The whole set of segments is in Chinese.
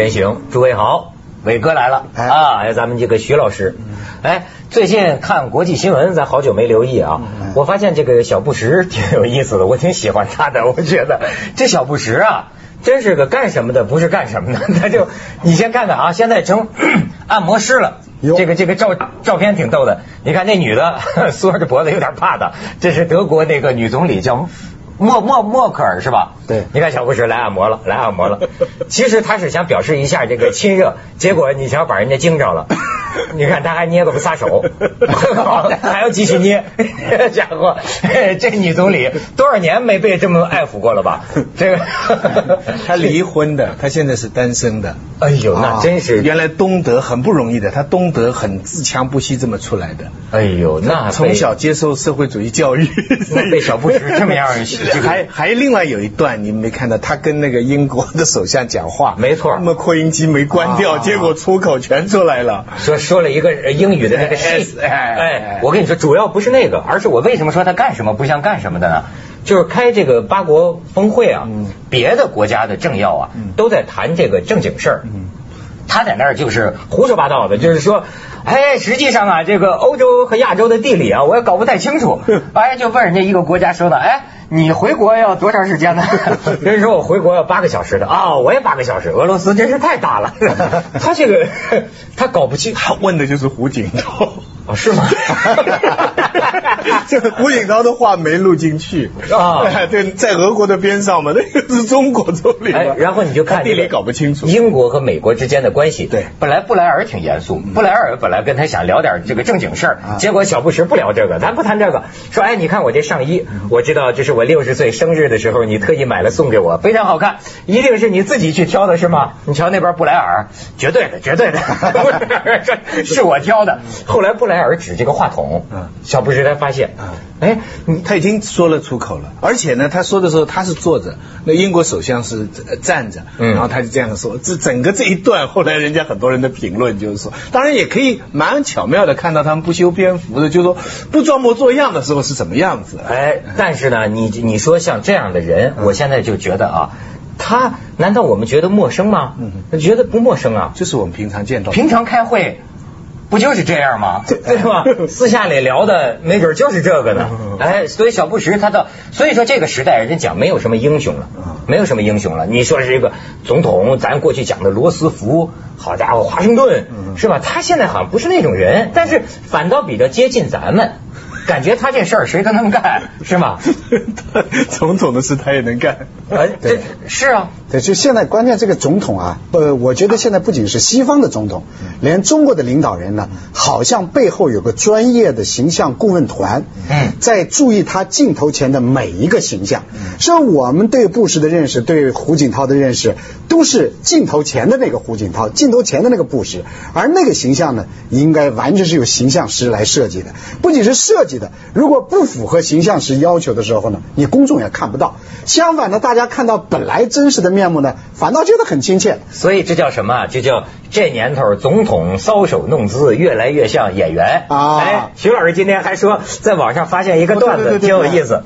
锵三人行，诸位好，伟哥来了哎啊！咱们这个徐老师，哎，最近看国际新闻，咱好久没留意啊。我发现这个小布什挺有意思的，我挺喜欢他的。我觉得这小布什啊，真是个干什么的，不是干什么的。他就你先看看啊，现在成 按摩师了。这个这个照照片挺逗的，你看那女的 缩着脖子有点怕的，这是德国那个女总理叫默默默克尔是吧？对你看小布什来按摩了，来按摩了。其实他是想表示一下这个亲热，结果你瞧把人家惊着了。你看他还捏个不撒手，还要继续捏，家伙，这女总理多少年没被这么爱抚过了吧？这个他离婚的，他现在是单身的。哎呦，那真是，原来东德很不容易的，他东德很自强不息这么出来的。哎呦，那从小接受社会主义教育，那被小布什这么样，还还另外有一段你没看到，他跟那个英国的首相讲话，没错。那么扩音机没关掉，啊结果粗口全出来了。说说了一个英语的那个 S，哎哎哎，我跟你说，主要不是那个，而是我为什么说他干什么不像干什么的呢？就是开这个八国峰会啊，别的国家的政要啊都在谈这个正经事儿，他在那儿就是胡说八道的，就是说，哎，实际上啊，这个欧洲和亚洲的地理啊，我也搞不太清楚，哎，就问人家一个国家说的，哎，你回国要多长时间呢？人家说我回国要八个小时的。啊、我也八个小时，俄罗斯真是太大了，他这个他搞不清，他问的就是胡锦涛，哦，是吗？这个胡锦涛的话没录进去啊 对，在俄国的边上嘛，那个是中国总理哎，然后你就看地理搞不清楚。英国和美国之间的关系。对本来布莱尔挺严肃，布莱尔本来跟他想聊点这个正经事儿，啊结果小布什不聊这个，咱不谈这个，说哎，你看我这上衣，嗯我知道这是我六十岁生日的时候你特意买了送给我，非常好看，一定是你自己去挑的是吗？你瞧那边布莱尔，绝对的，绝对的，说 是我挑的。后来布莱尔指这个话筒嗯，小布什才发现，哎，你他已经说了出口了，而且呢，他说的时候他是坐着，那英国首相是呃站着，嗯然后他就这样说。这整个这一段，后来人家很多人的评论就是说，当然也可以蛮巧妙的看到他们不修边幅的，就是说不装模作样的时候是什么样子。哎，但是呢，你你说像这样的人，我现在就觉得啊，他难道我们觉得陌生吗？嗯觉得不陌生啊。就是我们平常见到的平常开会不就是这样吗？对吧？私下里聊的没准就是这个呢。哎，所以小布什他到，所以说这个时代人家讲没有什么英雄了，没有什么英雄了。你说是这个总统，咱过去讲的罗斯福，好家伙，华盛顿是吧？他现在好像不是那种人，但是反倒比较接近咱们。感觉他这事儿谁都能干，是吗？总统的事他也能干。呃，这是啊，对，就现在关键这个总统啊，呃，我觉得现在不仅是西方的总统，连中国的领导人呢，好像背后有个专业的形象顾问团，嗯在注意他镜头前的每一个形象。所以我们对布什的认识，对胡锦涛的认识，都是镜头前的那个胡锦涛，镜头前的那个布什，而那个形象呢，应该完全是由形象师来设计的，不仅是设计的，如果不符合形象师要求的时候呢，你公众也看不到。相反呢，大家看到本来真实的面目呢，反倒觉得很亲切。所以这叫什么啊？这叫这年头总统搔首弄姿，越来越像演员啊哎，徐老师今天还说在网上发现一个段子，挺有意思。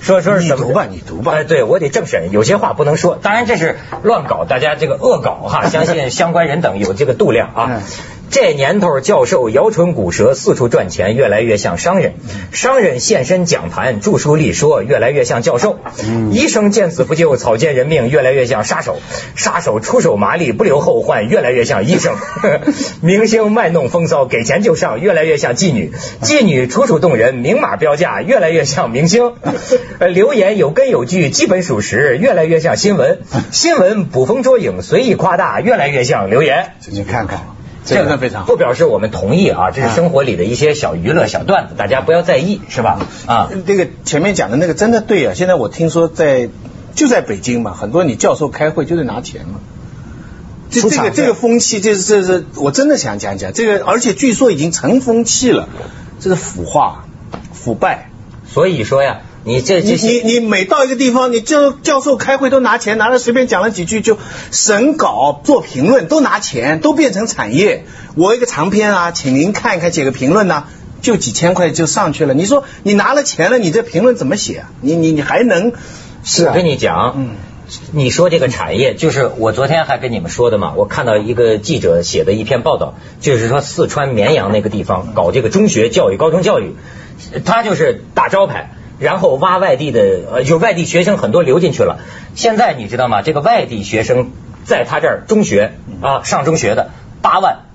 说说是怎么你读吧你读吧哎，对我得政审，有些话不能说。当然这是乱搞，大家这个恶搞哈，相信相关人等有这个度量啊嗯。这年头，教授摇唇鼓舌，四处赚钱，越来越像商人；商人现身讲坛，著书立说，越来越像教授；医生见死不救，草菅人命，越来越像杀手；杀手出手麻利，不留后患，越来越像医生；明星卖弄风骚，给钱就上，越来越像妓女；妓女楚楚动人，明码标价，越来越像明星；呃，留言有根有据，基本属实，越来越像新闻；新闻捕风捉影，随意夸大，越来越像留言。你看看，这个非常好不表示我们同意啊，这是生活里的一些小娱乐、小段子，大家不要在意，是吧？啊，这个前面讲的那个真的对啊！现在我听说在就在北京嘛，很多你教授开会就得拿钱嘛。这这个这个风气，这是这是我真的想讲讲这个，而且据说已经成风气了，这是腐化、腐败。所以说呀，你这你这你你每到一个地方，你教教授开会都拿钱，拿了随便讲了几句就审稿、做评论都拿钱，都变成产业。我一个长篇啊，请您看一看，写个评论呐、就几千块就上去了。你说你拿了钱了，你这评论怎么写啊？你你你还能是啊我跟，你讲，嗯你说这个产业，就是我昨天还跟你们说的嘛，我看到一个记者写的一篇报道，就是说四川绵阳那个地方搞这个中学教育、高中教育，他就是打招牌，然后挖外地的，呃，就外地学生很多流进去了。现在你知道吗？这个外地学生在他这儿中学啊上中学的八万，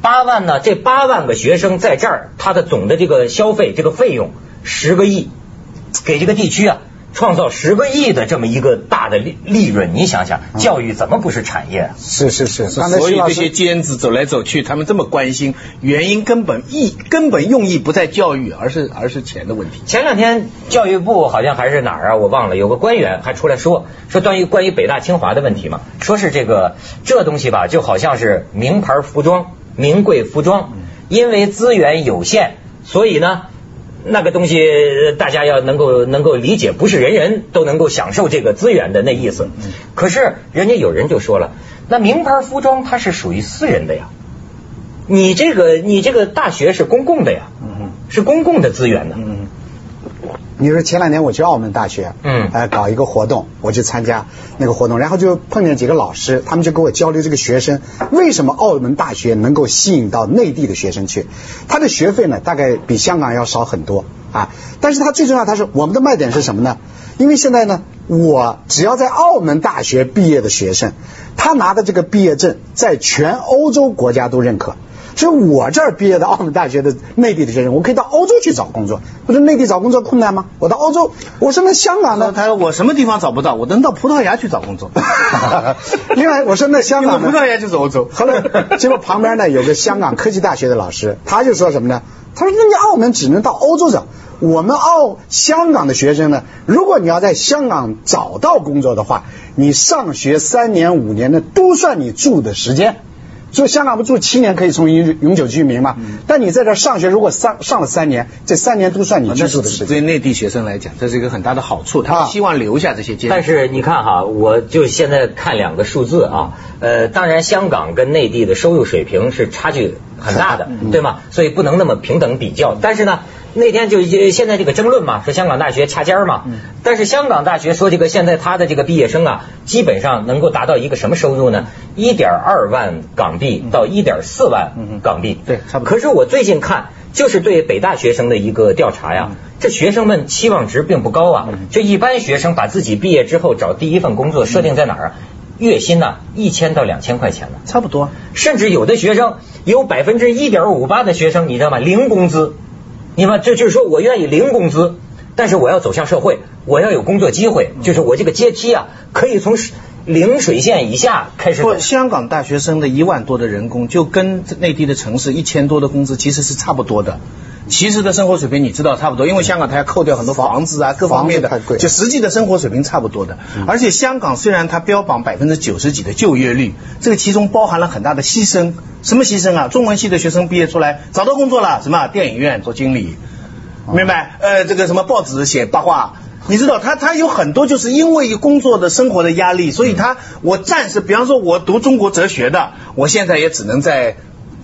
八万呢，这八万个学生在这儿，他的总的这个消费这个费用十个亿，给这个地区啊。创造十个亿的这么一个大的利利润，你想想，教育怎么不是产业？是是是，所以这些尖子走来走去，他们这么关心，原因根本意根本用意不在教育，而是而是钱的问题。前两天教育部好像还是哪儿啊，我忘了，有个官员还出来说说关于关于北大清华的问题嘛，说是这个这东西吧，就好像是名牌服装、名贵服装，因为资源有限，所以呢。那个东西大家要能够能够理解，不是人人都能够享受这个资源的那意思。可是人家有人就说了，那名牌服装它是属于私人的呀，你这个你这个大学是公共的呀，是公共的资源呢。你说前两年我去澳门大学，嗯，呃，搞一个活动，我去参加那个活动，然后就碰见几个老师，他们就跟我交流这个学生为什么澳门大学能够吸引到内地的学生去，他的学费呢大概比香港要少很多啊，但是他最重要，他说我们的卖点是什么呢？因为现在呢，我只要在澳门大学毕业的学生，他拿的这个毕业证在全欧洲国家都认可。所以我这儿毕业的澳门大学的内地的学生，我可以到欧洲去找工作。我说内地找工作困难吗？我到欧洲，我说那香港呢？他说我什么地方找不到，我能到葡萄牙去找工作。另外我说那香港，葡萄牙就是欧洲。后来结果旁边呢有个香港科技大学的老师，他就说什么呢？他说那你澳门只能到欧洲找，我们澳香港的学生呢，如果你要在香港找到工作的话，你上学三年五年的都算你住的时间。所以香港不住七年可以成为永永久居民吗？但你在这上学，如果上上了三年，这三年都算你居住的时间。对内地学生来讲，这是一个很大的好处，他希望留下这些。但是你看哈，我就现在看两个数字啊，呃，当然香港跟内地的收入水平是差距很大的，对吗？所以不能那么平等比较。但是呢。那天就现在这个争论嘛，说香港大学掐尖儿嘛，但是香港大学说这个现在他的这个毕业生啊，基本上能够达到一个什么收入呢？一点二万港币到一点四万港币，对，差不多。可是我最近看，就是对北大学生的一个调查呀，这学生们期望值并不高啊。这一般学生把自己毕业之后找第一份工作设定在哪儿啊？月薪呢一千到两千块钱呢，差不多。甚至有的学生有百分之一点五八的学生，你知道吗？零工资。你们这就是说我愿意零工资，但是我要走向社会，我要有工作机会，就是我这个阶梯啊，可以从零水线以下开始。不，香港大学生的一万多的人工，就跟内地的城市一千多的工资其实是差不多的。其实的生活水平你知道差不多，因为香港它要扣掉很多房子啊各方面的，就实际的生活水平差不多的。而且香港虽然它标榜百分之九十几的就业率，这个其中包含了很大的牺牲。什么牺牲啊？中文系的学生毕业出来找到工作了，什么电影院做经理，明白？呃，这个什么报纸写八卦，你知道他他有很多就是因为工作的生活的压力，所以他我暂时，比方说我读中国哲学的，我现在也只能在。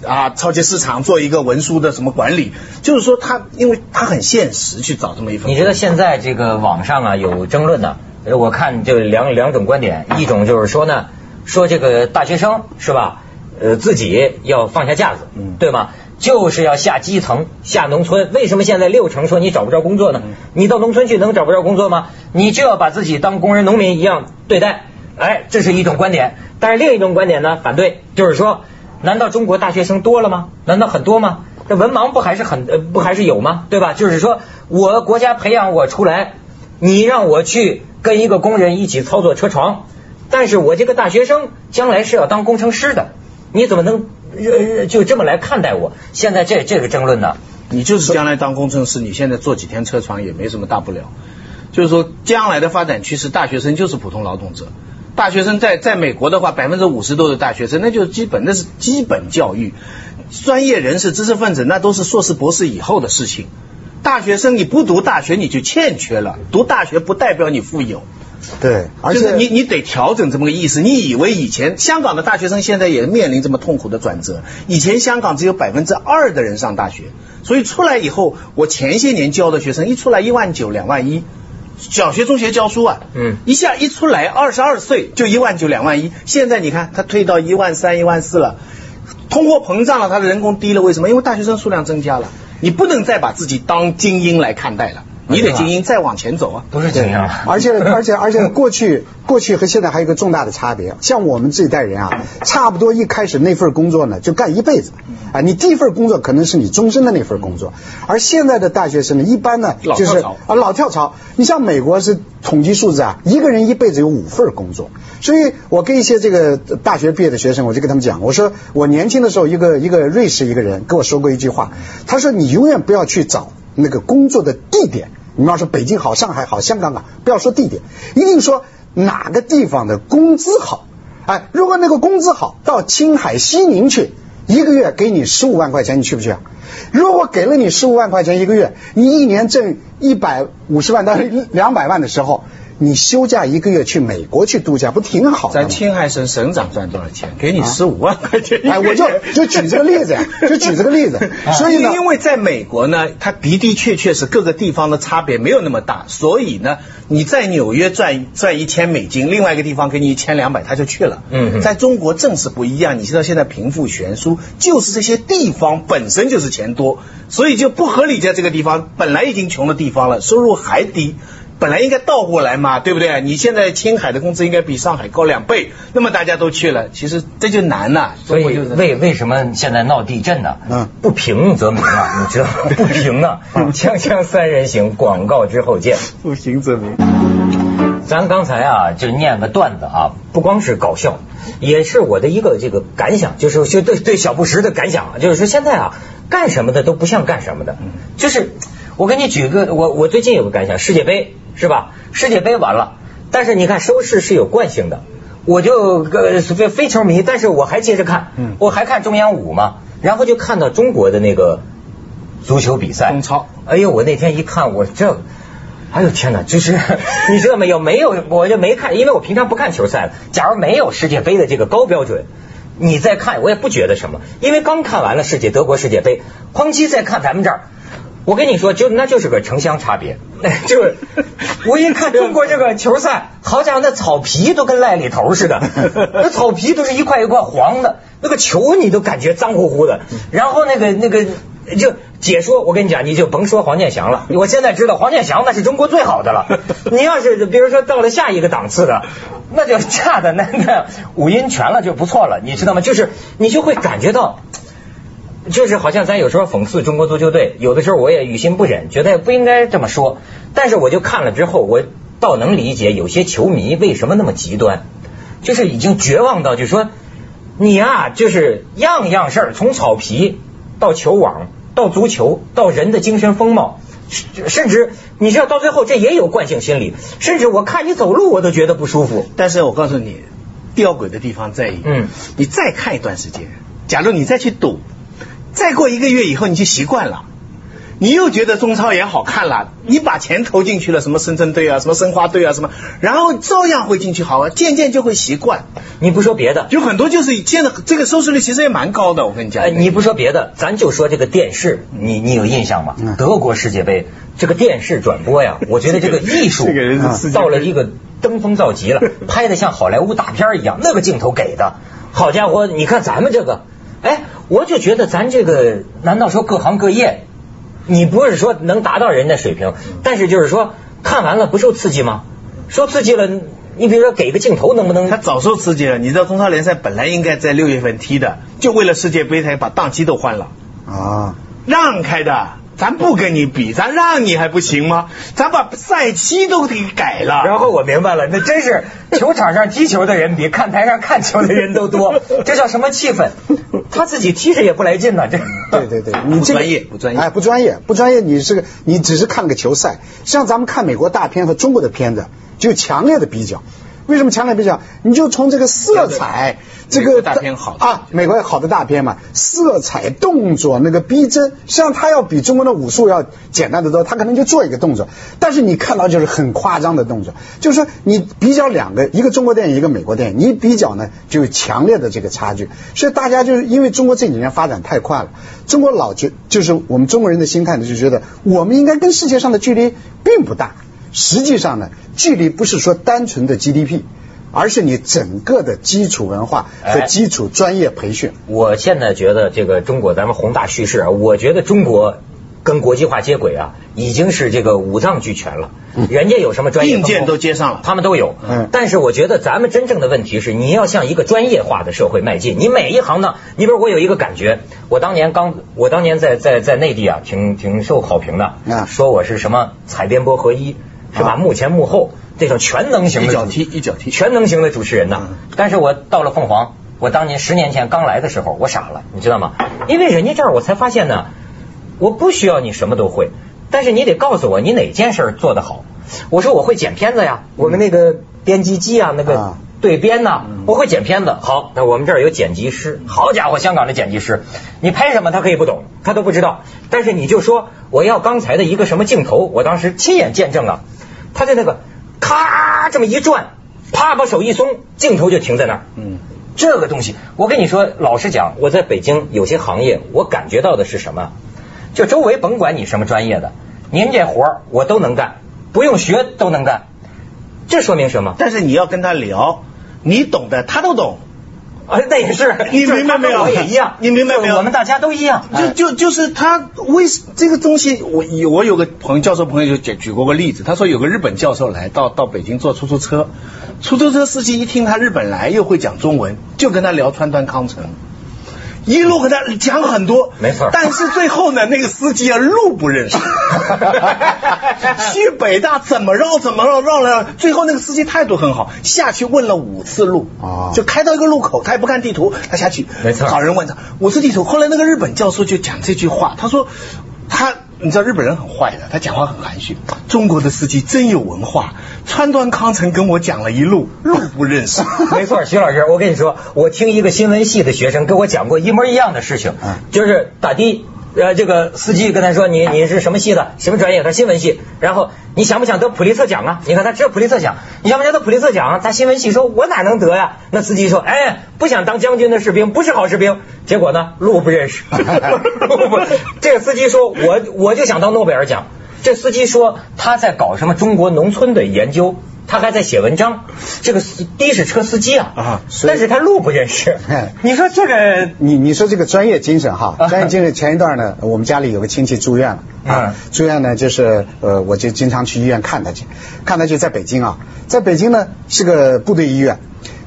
啊，超级市场做一个文书的什么管理，就是说他，因为他很现实去找这么一份。你知道现在这个网上啊有争论的，我看就两两种观点，一种就是说呢，说这个大学生是吧，呃自己要放下架子，对吗？就是要下基层，下农村。为什么现在六成说你找不着工作呢？你到农村去能找不着工作吗？你就要把自己当工人、农民一样对待。哎，这是一种观点。但是另一种观点呢，反对，就是说。难道中国大学生多了吗？难道很多吗？这文盲不还是很呃不还是有吗？对吧？就是说我国家培养我出来，你让我去跟一个工人一起操作车床，但是我这个大学生将来是要当工程师的，你怎么能呃就这么来看待我？现在这这个争论呢？你就是将来当工程师，你现在做几天车床也没什么大不了。就是说将来的发展趋势，大学生就是普通劳动者。大学生在在美国的话，百分之五十都是大学生，那就是基本那是基本教育。专业人士、知识分子那都是硕士、博士以后的事情。大学生你不读大学你就欠缺了，读大学不代表你富有。对，而且你你得调整这么个意思。你以为以前香港的大学生现在也面临这么痛苦的转折？以前香港只有百分之二的人上大学，所以出来以后，我前些年教的学生一出来一万九、两万一。小学、中学教书啊，嗯一下一出来二十二岁就一万九两万一，现在你看他退到一万三、一万四了，通货膨胀了，他的人工低了，为什么？因为大学生数量增加了，你不能再把自己当精英来看待了，你得精英再往前走啊。都是精英。而且 而且而且过去过去和现在还有一个重大的差别，像我们这一代人啊，差不多一开始那份工作呢就干一辈子，啊，你第一份工作可能是你终身的那份工作，而现在的大学生呢，一般呢就是啊老跳槽，你像美国是统计数字啊，一个人一辈子有五份工作，所以我跟一些这个大学毕业的学生，我就跟他们讲，我说我年轻的时候，一个一个瑞士一个人跟我说过一句话，他说你永远不要去找那个工作的地点。你比方说北京好、上海好、香港啊，不要说地点，一定说哪个地方的工资好。哎，如果那个工资好，到青海、西宁去，一个月给你十五万块钱，你去不去啊？如果给了你十五万块钱一个月，你一年挣一百五十万到两百万的时候，你休假一个月去美国去度假，不挺好的吗？咱青海省省长赚多少钱？给你十五万块钱。哎，我就就举这个例子呀，就举这个例子。所以呢，因为在美国呢，它的的确确是各个地方的差别没有那么大，所以呢，你在纽约赚赚一千美金，另外一个地方给你一千两百，他就去了。嗯嗯在中国正是不一样，你知道现在贫富悬殊，就是这些地方本身就是钱多，所以就不合理。在这个地方本来已经穷的地方了，收入还低。本来应该倒过来嘛，对不对？你现在青海的工资应该比上海高两倍，那么大家都去了，其实这就难了。所以为为什么现在闹地震呢？嗯不平则鸣啊，你知道吗？不平啊！锵锵三人行，广告之后见。不平则鸣。咱刚才啊，就念个段子啊，不光是搞笑，也是我的一个这个感想，就是就对对小布什的感想，就是说现在啊，干什么的都不像干什么的，就是我给你举个，我我最近有个感想，世界杯是吧？世界杯完了，但是你看收视是有惯性的，我就呃非非球迷，但是我还接着看，嗯我还看中央五嘛，然后就看到中国的那个足球比赛，中超，哎呦，我那天一看，我这。哎呦天哪！就是 你知道没有？没有，我就没看，因为我平常不看球赛了。假如没有世界杯的这个高标准，你再看我也不觉得什么，因为刚看完了世界德国世界杯，哐叽再看咱们这儿，我跟你说，就那就是个城乡差别。就是我一看中国这个球赛，好家伙，那草皮都跟癞痢头似的，那草皮都是一块一块黄的，那个球你都感觉脏乎乎的，然后那个那个。就解说，我跟你讲，你就甭说黄健翔了。我现在知道黄健翔那是中国最好的了。你要是比如说到了下一个档次的，那就差的那那五音全了就不错了，你知道吗？就是你就会感觉到，就是好像咱有时候讽刺中国足球队，有的时候我也于心不忍，觉得不应该这么说。但是我就看了之后，我倒能理解有些球迷为什么那么极端，就是已经绝望到，就是说你啊、就是样样事儿从草皮到球网。到足球，到人的精神风貌，甚至你知道到最后这也有惯性心理，甚至我看你走路我都觉得不舒服。但是我告诉你，吊诡的地方在于，嗯，你再看一段时间，假如你再去赌，再过一个月以后你就习惯了。你又觉得中超也好看了，你把钱投进去了，什么深圳队啊，什么申花队啊，什么，然后照样会进去好啊，渐渐就会习惯。你不说别的，有很多就是现在这个收视率其实也蛮高的，我跟你讲。哎，你不说别的，咱就说这个电视，你你有印象吗？嗯德国世界杯这个电视转播呀，我觉得这个艺术到了一个登峰造极了，拍的像好莱坞大片一样，那个镜头给的，好家伙，你看咱们这个，哎，我就觉得咱这个，难道说各行各业？你不是说能达到人家水平，但是就是说看完了不受刺激吗？受刺激了，你比如说给个镜头能不能？他早受刺激了，你知道中超联赛本来应该在六月份踢的，就为了世界杯才把档期都换了，啊，让开的。咱不跟你比，咱让你还不行吗？咱把赛期都给改了。然后我明白了，那真是球场上踢球的人比看台上看球的人都多，这叫什么气氛？他自己踢着也不来劲呢，这。对对对，你这个不专业不专业哎，不专业，不专业。你是个，你只是看了个球赛，像咱们看美国大片和中国的片子，就强烈的比较。为什么强烈比较？你就从这个色彩，这个大片好啊，美国好的大片嘛，色彩、动作那个逼真，实际上它要比中国的武术要简单的多，它可能就做一个动作，但是你看到就是很夸张的动作，就是说你比较两个，一个中国电影，一个美国电影，你比较呢就有强烈的这个差距，所以大家就是因为中国这几年发展太快了，中国老觉就是我们中国人的心态呢，就觉得我们应该跟世界上的距离并不大。实际上呢，距离不是说单纯的 GDP，而是你整个的基础文化和哎基础专业培训。我现在觉得这个中国，咱们宏大叙事啊，我觉得中国跟国际化接轨啊，已经是这个五脏俱全了。人家有什么专业硬件都接上了。他们都有。嗯但是我觉得咱们真正的问题是，你要向一个专业化的社会迈进。你每一行呢，你比如我有一个感觉，我当年刚，我当年在在在内地啊，挺挺受好评的，啊说我是什么采编播合一，是吧？啊幕前幕后这种全能型的一脚踢一脚踢全能型的主持人呐。嗯但是我到了凤凰，我当年十年前刚来的时候，我傻了，你知道吗？因为人家这儿我才发现呢，我不需要你什么都会，但是你得告诉我你哪件事做得好。我说我会剪片子呀，我们那个编辑机啊，那个啊对编呐，我会剪片子。好，那我们这儿有剪辑师，好家伙，香港的剪辑师，你拍什么他可以不懂，他都不知道，但是你就说我要刚才的一个什么镜头，我当时亲眼见证啊，他在那个咔这么一转，啪把手一松，镜头就停在那儿。嗯，这个东西，我跟你说，老实讲，我在北京有些行业，我感觉到的是什么？就周围甭管你什么专业的，您这活儿我都能干，不用学都能干。这说明什么？但是你要跟他聊，你懂的他都懂。啊，那也是，你明白没有我也一样，你明白没有我们大家都一样。就就就是他为这个东西，我有我有个朋友教授朋友就举举过个例子，他说有个日本教授来到到北京坐出租车，出租车司机一听他日本来又会讲中文，就跟他聊川端康成。一路跟他讲很多，没错但是最后呢，那个司机啊路不认识，去北大怎么绕怎么绕绕了，最后那个司机态度很好，下去问了五次路，哦就开到一个路口，他也不看地图，他下去，没错找人问他五次地图。后来那个日本教授就讲这句话，他说他。你知道日本人很坏的，他讲话很含蓄。中国的司机真有文化，川端康成跟我讲了一路，路不认识。没错，徐老师，我跟你说，我听一个新闻系的学生跟我讲过一模一样的事情，嗯就是打的，呃，这个司机跟他说你你是什么系的，什么专业？他说新闻系。然后你想不想得普利策奖啊？你看他只有普利策奖，你想不想得普利策奖？他新闻系说，我哪能得呀？那司机说，哎，不想当将军的士兵不是好士兵。结果呢，路不认识，这个司机说，我我就想当诺贝尔奖。这司机说他在搞什么中国农村的研究。他还在写文章，这个司的士车司机啊，啊但是他路不认识哎。你说这个你你说这个专业精神哈，啊专业精神前一段呢，我们家里有个亲戚住院了啊嗯，住院呢就是呃，我就经常去医院看他去，看他去在北京啊，在北京呢是个部队医院。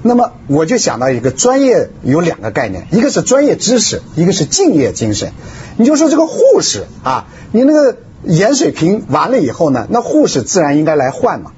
那么我就想到一个专业有两个概念，一个是专业知识，一个是敬业精神。你就说这个护士啊，你那个盐水瓶完了以后呢，那护士自然应该来换嘛。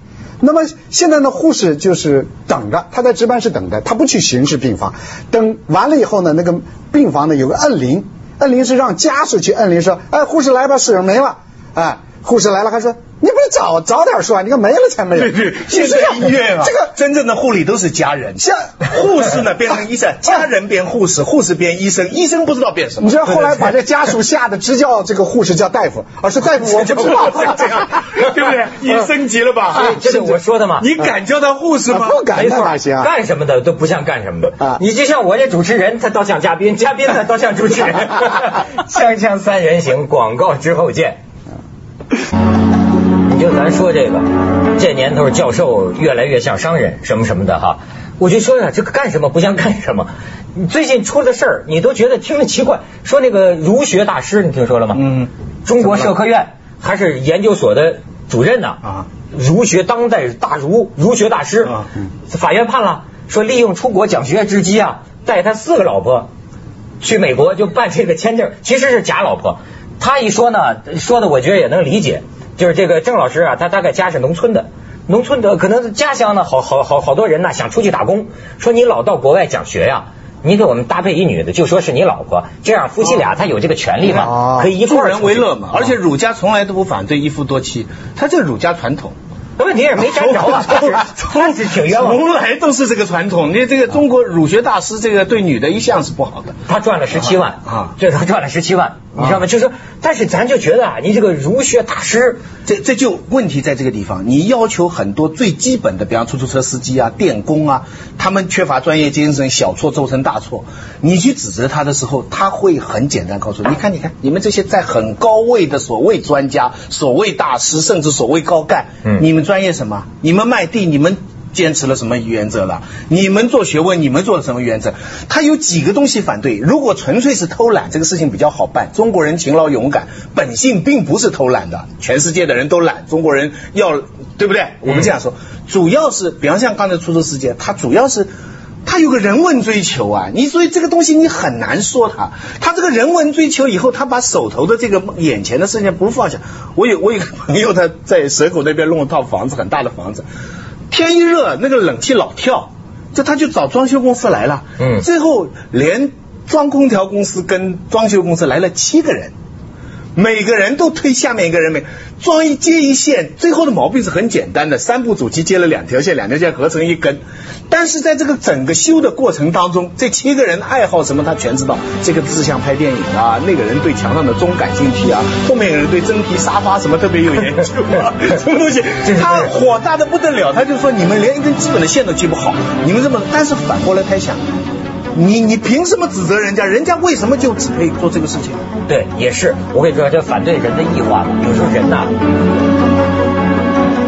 那么现在呢，护士就是等着，他在值班室等着，他不去巡视病房。等完了以后呢，那个病房呢有个摁铃，摁铃是让家属去摁铃说，哎，护士来吧，水没了，哎，护士来了，还说你不是早早点说，你看没了才没有。对对，现在医院啊，这个真正的护理都是家人，像护士呢变成医生，家人变护士，护士变医生，医生不知道变什么。你知道后来把这家属吓得直叫这个护士叫大夫，而是大夫我就不知道这样，对不对？你升级了吧？这是我说的嘛。你敢叫他护士吗？不敢？干什么的都不像干什么的啊你就像我这主持人，他倒像嘉宾，嘉宾呢倒像主持人。锵锵三人行，广告之后见。你就咱说这个，这年头教授越来越像商人，什么什么的哈。我就说呀，这个干什么不像干什么。你最近出的事儿，你都觉得听着奇怪。说那个儒学大师，你听说了吗？嗯，中国社科院还是研究所的主任呢。啊，儒学当代大儒，儒学大师啊，法院判了，说利用出国讲学之机啊，带他四个老婆去美国就办这个签证，其实是假老婆。他一说呢，说的我觉得也能理解，就是这个郑老师啊，他大概家是农村的。农村的可能家乡呢，好好好好多人呢想出去打工，说你老到国外讲学呀、你给我们搭配一女的，就说是你老婆，这样夫妻俩他有这个权利嘛，哦可以一助人块儿出去为乐嘛。而且儒家从来都不反对一夫多妻，他这儒家传统。问题也没沾着啊，他是挺冤枉的。从来都是这个传统。你这个中国儒学大师，这个对女的一向是不好的。他赚了十七万啊这他赚了十七万，你知道吗？就是说，但是咱就觉得啊，你这个儒学大师，这这就问题在这个地方，你要求很多最基本的，比方出租车司机啊、电工啊，他们缺乏专业精神，小错奏成大错。你去指责他的时候，他会很简单告诉你，你看，你看，你们这些在很高位的所谓专家、所谓大师，甚至所谓高干，嗯你们们专业什么？你们卖地，你们坚持了什么原则了？你们做学问，你们做了什么原则？他有几个东西反对。如果纯粹是偷懒，这个事情比较好办。中国人勤劳勇敢，本性并不是偷懒的。全世界的人都懒，中国人要对不对？我们这样说，主要是，比方像刚才出租司机，他主要是。他有个人文追求啊，你所以这个东西你很难说他，他这个人文追求以后，他把手头的这个眼前的事情不放下。我有我有个朋友，他在蛇口那边弄了套房子，很大的房子，天一热那个冷气老跳，就他就找装修公司来了，嗯，最后连装空调公司跟装修公司来了七个人。每个人都推下面一个人，每装一接一线，最后的毛病是很简单的，三部主机接了两条线，两条线合成一根。但是在这个整个修的过程当中，这七个人爱好什么他全知道。这个志向拍电影啊，那个人对墙上的钟感兴趣啊，后面有人对真皮沙发什么特别有研究啊，什么东西，他火大的不得了，他就说你们连一根基本的线都接不好，你们这么，但是反过来他想。你你凭什么指责人家？人家为什么就只可以做这个事情？对，也是。我跟你说，这反对人的异化，有时候人呐。